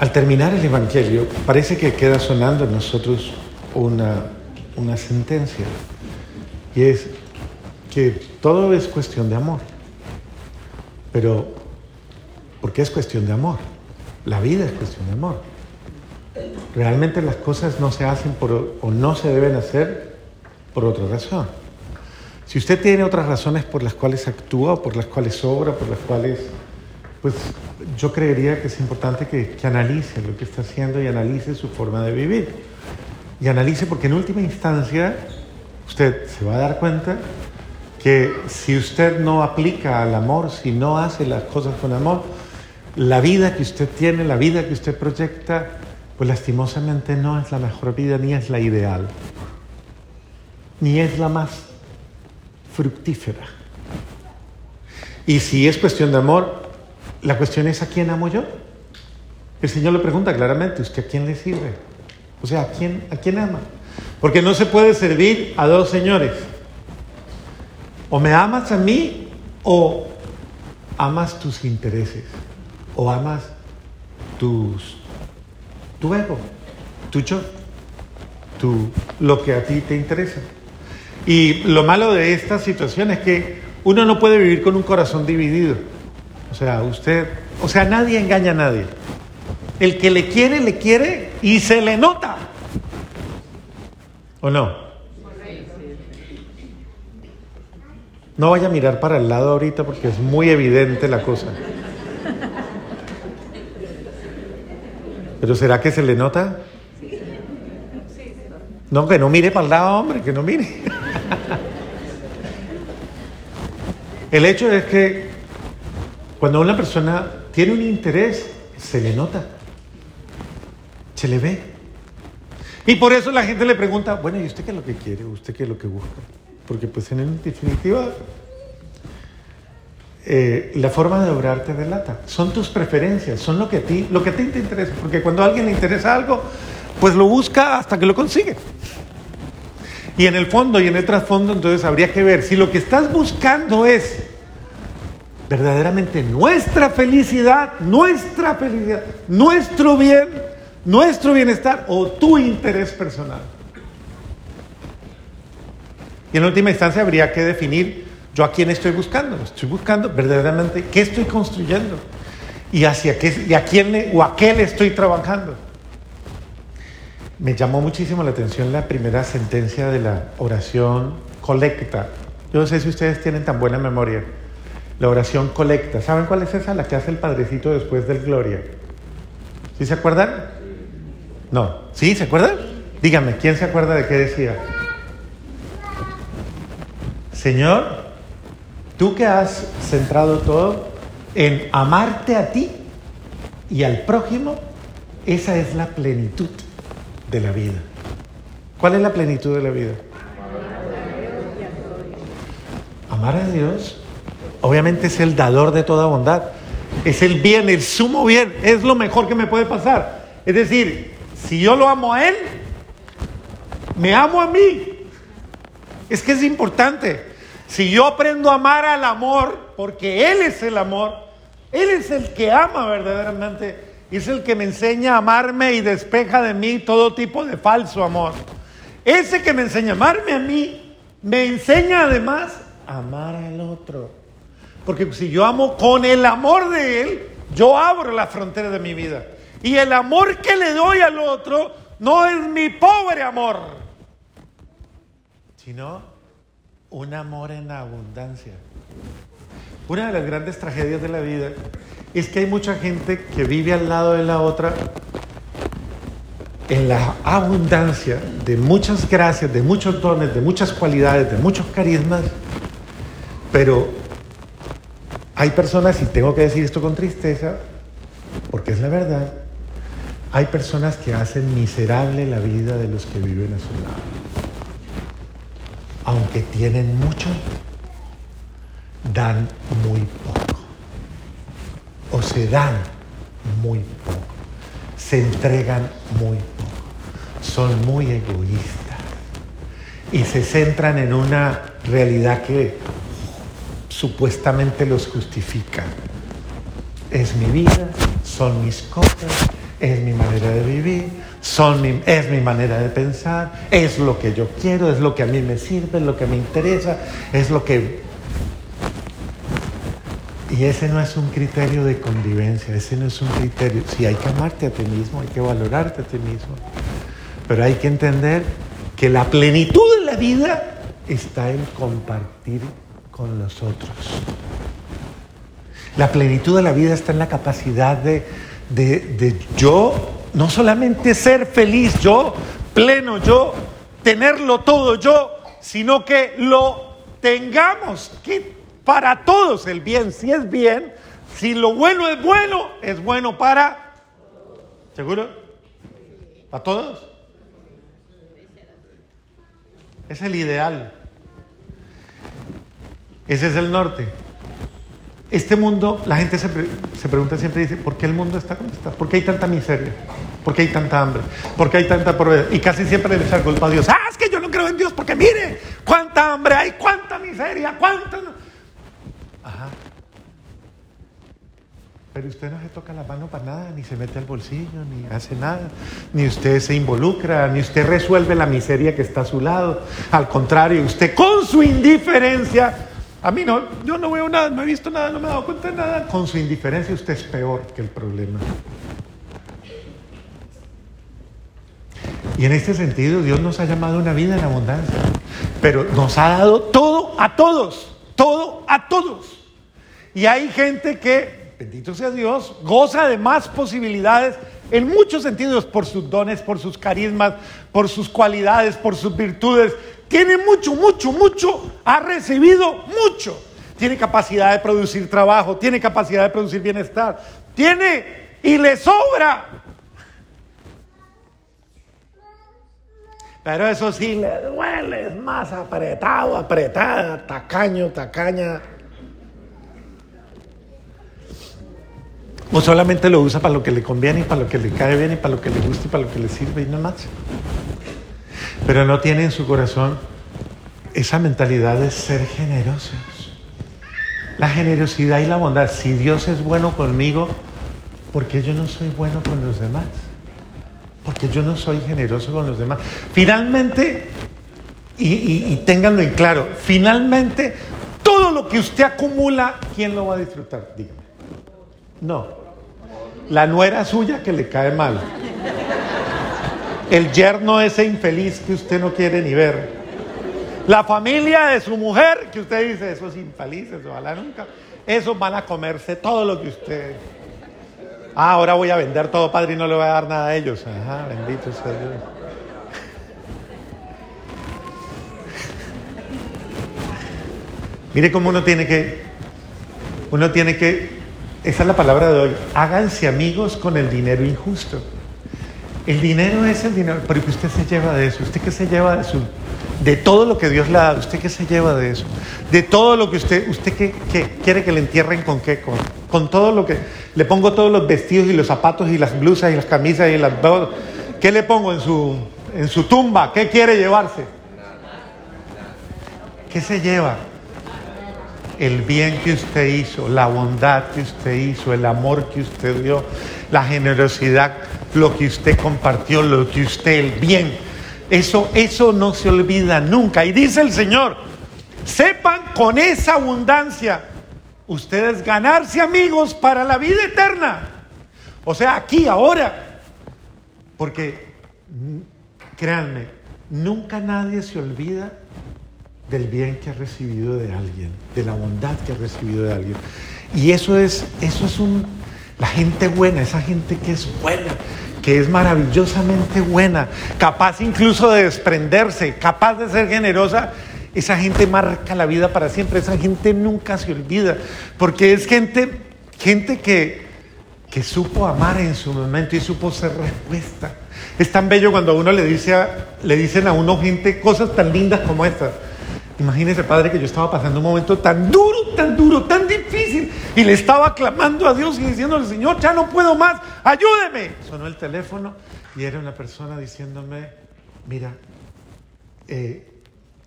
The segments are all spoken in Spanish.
Al terminar el Evangelio, parece que queda sonando en nosotros una, una sentencia, y es que todo es cuestión de amor. Pero, ¿por qué es cuestión de amor? La vida es cuestión de amor. Realmente las cosas no se hacen por, o no se deben hacer por otra razón. Si usted tiene otras razones por las cuales actúa, por las cuales obra, por las cuales, pues yo creería que es importante que, analice lo que está haciendo y analice su forma de vivir. Y analice porque en última instancia usted se va a dar cuenta que si usted no aplica al amor, si no hace las cosas con amor, la vida que usted tiene, la vida que usted proyecta, pues lastimosamente no es la mejor vida ni es la ideal, ni es la más fructífera. Y si es cuestión de amor, la cuestión es a quién amo yo. El Señor le pregunta claramente, ¿usted a quién le sirve? O sea, ¿a quién, a quién ama? Porque no se puede servir a dos señores. O me amas a mí o amas tus intereses o amas tus, tu ego, tu yo, tu, lo que a ti te interesa. Y lo malo de esta situación es que uno no puede vivir con un corazón dividido. O sea, usted, o sea, nadie engaña a nadie. El que le quiere, le quiere y se le nota. ¿O no? No vaya a mirar para el lado ahorita porque es muy evidente la cosa. Pero ¿será que se le nota? No, que no mire para el lado, hombre, que no mire. El hecho es que cuando una persona tiene un interés, se le nota, se le ve. Y por eso la gente le pregunta, bueno, ¿y usted qué es lo que quiere? ¿Usted qué es lo que busca? porque pues en definitiva eh, la forma de obrar te delata. Son tus preferencias, son lo que a ti, lo que a ti te interesa. Porque cuando a alguien le interesa algo, pues lo busca hasta que lo consigue. Y en el fondo y en el trasfondo, entonces habría que ver si lo que estás buscando es verdaderamente nuestra felicidad, nuestra felicidad, nuestro bien, nuestro bienestar o tu interés personal. Y en última instancia habría que definir yo a quién estoy buscando. Estoy buscando verdaderamente qué estoy construyendo y hacia qué y a quién o a qué le estoy trabajando. Me llamó muchísimo la atención la primera sentencia de la oración colecta. Yo no sé si ustedes tienen tan buena memoria. La oración colecta. ¿Saben cuál es esa? La que hace el padrecito después del gloria. ¿Sí se acuerdan? No. ¿Sí? ¿Se acuerdan? Díganme, ¿quién se acuerda de qué decía? Señor, tú que has centrado todo en amarte a ti y al prójimo, esa es la plenitud de la vida. ¿Cuál es la plenitud de la vida? Amar a Dios, obviamente es el dador de toda bondad, es el bien, el sumo bien, es lo mejor que me puede pasar. Es decir, si yo lo amo a Él, me amo a mí. Es que es importante. Si yo aprendo a amar al amor, porque Él es el amor, Él es el que ama verdaderamente, es el que me enseña a amarme y despeja de mí todo tipo de falso amor. Ese que me enseña a amarme a mí, me enseña además a amar al otro. Porque si yo amo con el amor de Él, yo abro la frontera de mi vida. Y el amor que le doy al otro no es mi pobre amor, sino un amor en abundancia. Una de las grandes tragedias de la vida es que hay mucha gente que vive al lado de la otra en la abundancia de muchas gracias, de muchos dones, de muchas cualidades, de muchos carismas, pero hay personas, y tengo que decir esto con tristeza, porque es la verdad, hay personas que hacen miserable la vida de los que viven a su lado aunque tienen mucho, dan muy poco. O se dan muy poco. Se entregan muy poco. Son muy egoístas. Y se centran en una realidad que supuestamente los justifica. Es mi vida, son mis cosas, es mi manera de vivir, son mi, es mi manera de pensar, es lo que yo quiero, es lo que a mí me sirve, es lo que me interesa, es lo que... Y ese no es un criterio de convivencia, ese no es un criterio. Sí, hay que amarte a ti mismo, hay que valorarte a ti mismo, pero hay que entender que la plenitud de la vida está en compartir con los otros. La plenitud de la vida está en la capacidad de, de, yo, no solamente ser feliz yo, pleno yo, tenerlo todo yo, sino que lo tengamos, que para todos el bien, si es bien, si lo bueno es bueno, es bueno para, ¿seguro? ¿Para todos? Es el ideal. Ese es el norte. Este mundo, la gente se, pregunta siempre, dice, ¿por qué el mundo está como está? ¿Por qué hay tanta miseria? ¿Por qué hay tanta hambre? ¿Por qué hay tanta pobreza? Y casi siempre le echan culpa a Dios. Ah, es que yo no creo en Dios porque mire, cuánta hambre hay, cuánta miseria, cuánta... Ajá. Pero usted no se toca la mano para nada, ni se mete al bolsillo, ni hace nada, ni usted se involucra, ni usted resuelve la miseria que está a su lado. Al contrario, usted con su indiferencia a mí no, yo no veo nada, no he visto nada, no me he dado cuenta de nada. Con su indiferencia usted es peor que el problema. Y en este sentido Dios nos ha llamado una vida en abundancia, pero nos ha dado todo a todos, todo a todos. Y hay gente que, bendito sea Dios, goza de más posibilidades en muchos sentidos por sus dones, por sus carismas, por sus cualidades, por sus virtudes, tiene mucho, mucho, mucho, ha recibido mucho. Tiene capacidad de producir trabajo, tiene capacidad de producir bienestar, tiene y le sobra. Pero eso sí le duele, es más apretado, apretada, tacaño, tacaña. O solamente lo usa para lo que le conviene y para lo que le cae bien y para lo que le gusta y para lo que le sirve y no más pero no tiene en su corazón esa mentalidad de ser generosos. La generosidad y la bondad. Si Dios es bueno conmigo, ¿por qué yo no soy bueno con los demás? Porque yo no soy generoso con los demás. Finalmente, y, ténganlo en claro, finalmente todo lo que usted acumula, ¿quién lo va a disfrutar? Dígame. No. La nuera suya que le cae mal el yerno ese infeliz que usted no quiere ni ver, la familia de su mujer que usted dice, esos infelices, ojalá nunca, esos van a comerse todo lo que usted... Ah, ahora voy a vender todo, padre, y no le voy a dar nada a ellos. Ajá, bendito sea Dios. Mire cómo uno tiene que, uno tiene que, esa es la palabra de hoy, háganse amigos con el dinero injusto. El dinero es el dinero, pero usted se lleva de eso, usted que se lleva de su, de todo lo que Dios le ha dado, usted que se lleva de eso, de todo lo que usted, usted que, quiere que le entierren con qué, con, con, todo lo que, le pongo todos los vestidos y los zapatos y las blusas y las camisas y las, ¿qué le pongo en su, en su tumba? ¿Qué quiere llevarse? ¿Qué se lleva? El bien que usted hizo, la bondad que usted hizo, el amor que usted dio, la generosidad lo que usted compartió, lo que usted, el bien. Eso, eso no se olvida nunca. Y dice el Señor, sepan con esa abundancia ustedes ganarse amigos para la vida eterna. O sea, aquí, ahora. Porque, créanme, nunca nadie se olvida del bien que ha recibido de alguien, de la bondad que ha recibido de alguien. Y eso es, eso es un, la gente buena, esa gente que es buena, que es maravillosamente buena, capaz incluso de desprenderse, capaz de ser generosa, esa gente marca la vida para siempre, esa gente nunca se olvida, porque es gente, gente que, que supo amar en su momento y supo ser respuesta. Es tan bello cuando a uno le, dice dicen a uno gente cosas tan lindas como estas. Imagínese, padre, que yo estaba pasando un momento tan duro, tan duro, tan difícil, y le estaba clamando a Dios y diciéndole, Señor, ya no puedo más, ayúdeme. Sonó el teléfono y era una persona diciéndome, mira, eh,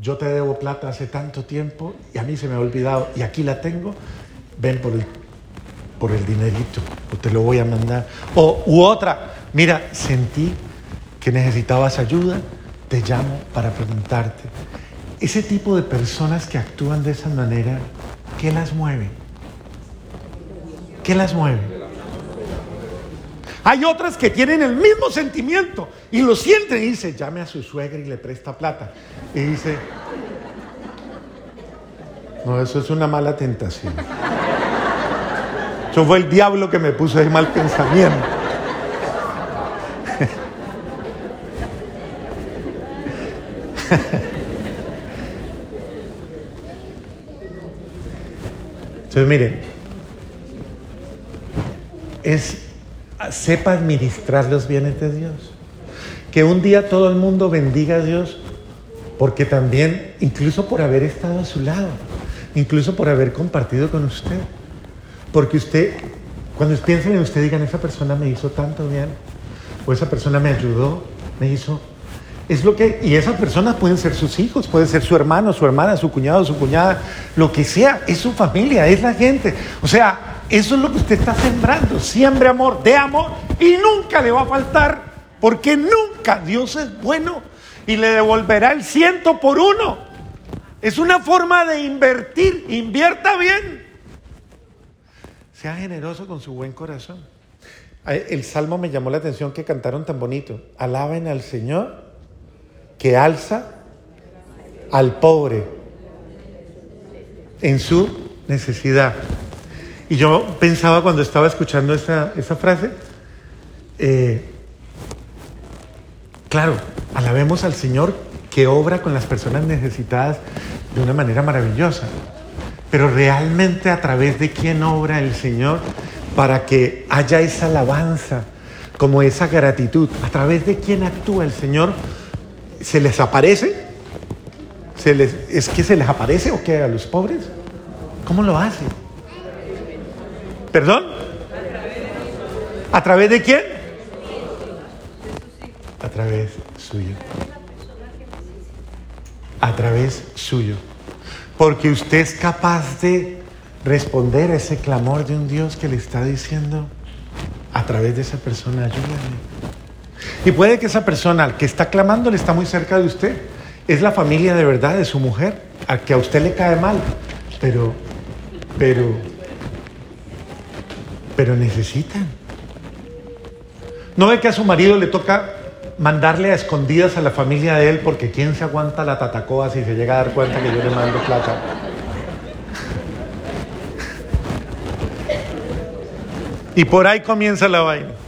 yo te debo plata hace tanto tiempo y a mí se me ha olvidado y aquí la tengo, ven por el, por el dinerito, o te lo voy a mandar. O u otra, Mira, sentí que necesitabas ayuda, te llamo para preguntarte. Ese tipo de personas que actúan de esa manera, ¿qué las mueve? ¿Qué las mueve? Hay otras que tienen el mismo sentimiento y lo sienten y dice, llame a su suegra y le presta plata. Y dice, no, eso es una mala tentación. Eso fue el diablo que me puso ese mal pensamiento. Entonces, mire, es sepa administrar los bienes de Dios. Que un día todo el mundo bendiga a Dios, porque también, incluso por haber estado a su lado, incluso por haber compartido con usted, porque usted, cuando piensen en usted, digan, esa persona me hizo tanto bien, o esa persona me ayudó, me hizo es lo que, y esas personas pueden ser sus hijos, puede ser su hermano, su hermana, su cuñado, su cuñada, lo que sea, es su familia, es la gente. O sea, eso es lo que usted está sembrando. Siembre amor, de amor, y nunca le va a faltar, porque nunca Dios es bueno y le devolverá el ciento por uno. Es una forma de invertir, invierta bien. Sea generoso con su buen corazón. El salmo me llamó la atención que cantaron tan bonito. Alaben al Señor que alza al pobre en su necesidad. Y yo pensaba cuando estaba escuchando esa, frase, eh, claro, alabemos al Señor que obra con las personas necesitadas de una manera maravillosa. Pero realmente a través de quién obra el Señor para que haya esa alabanza, como esa gratitud, a través de quién actúa el Señor ¿Se les aparece? ¿Se les, ¿Es que se les aparece o qué a los pobres? ¿Cómo lo hace? ¿Perdón? ¿A través de quién? A través suyo. A través suyo. Porque usted es capaz de responder a ese clamor de un Dios que le está diciendo a través de esa persona, ayúdame. Y puede que esa persona que está clamándole está muy cerca de usted. Es la familia de verdad de su mujer, a que a usted le cae mal. Pero, pero, pero necesitan. ¿No ve que a su marido le toca mandarle a escondidas a la familia de él porque quién se aguanta la tatacoa si se llega a dar cuenta que yo le mando plata? Y por ahí comienza la vaina.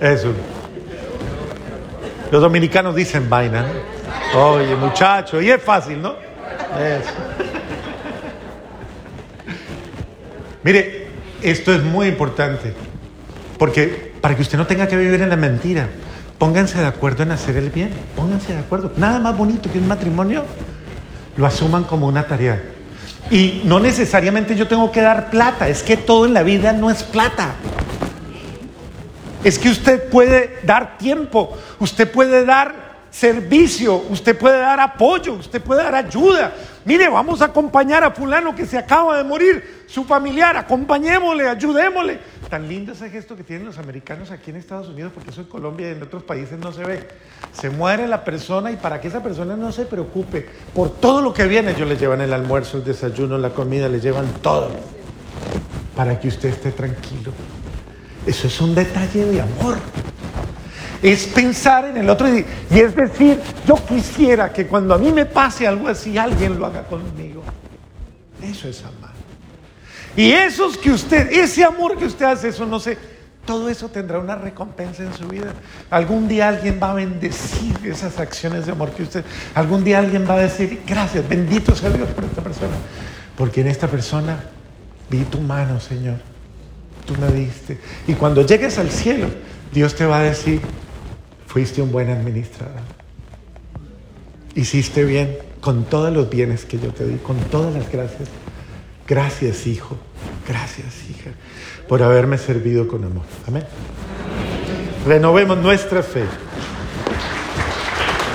Eso. Los dominicanos dicen vaina. Oye, muchacho, y es fácil, ¿no? Eso. Mire, esto es muy importante, porque para que usted no tenga que vivir en la mentira, pónganse de acuerdo en hacer el bien, pónganse de acuerdo. Nada más bonito que un matrimonio, lo asuman como una tarea. Y no necesariamente yo tengo que dar plata, es que todo en la vida no es plata es que usted puede dar tiempo, usted puede dar servicio, usted puede dar apoyo, usted puede dar ayuda. Mire, vamos a acompañar a fulano que se acaba de morir, su familiar, acompañémosle, ayudémosle. Tan lindo ese gesto que tienen los americanos aquí en Estados Unidos, porque eso en Colombia y en otros países no se ve. Se muere la persona y para que esa persona no se preocupe por todo lo que viene, ellos le llevan el almuerzo, el desayuno, la comida, le llevan todo, para que usted esté tranquilo. Eso es un detalle de amor. Es pensar en el otro y, es decir, yo quisiera que cuando a mí me pase algo así, alguien lo haga conmigo. Eso es amar. Y esos que usted, ese amor que usted hace, eso no sé, todo eso tendrá una recompensa en su vida. Algún día alguien va a bendecir esas acciones de amor que usted, algún día alguien va a decir, gracias, bendito sea Dios por esta persona. Porque en esta persona vi tu mano, Señor tú me diste. Y cuando llegues al cielo, Dios te va a decir, fuiste un buen administrador. Hiciste bien con todos los bienes que yo te di, con todas las gracias. Gracias, hijo. Gracias, hija, por haberme servido con amor. Amén. Renovemos nuestra fe.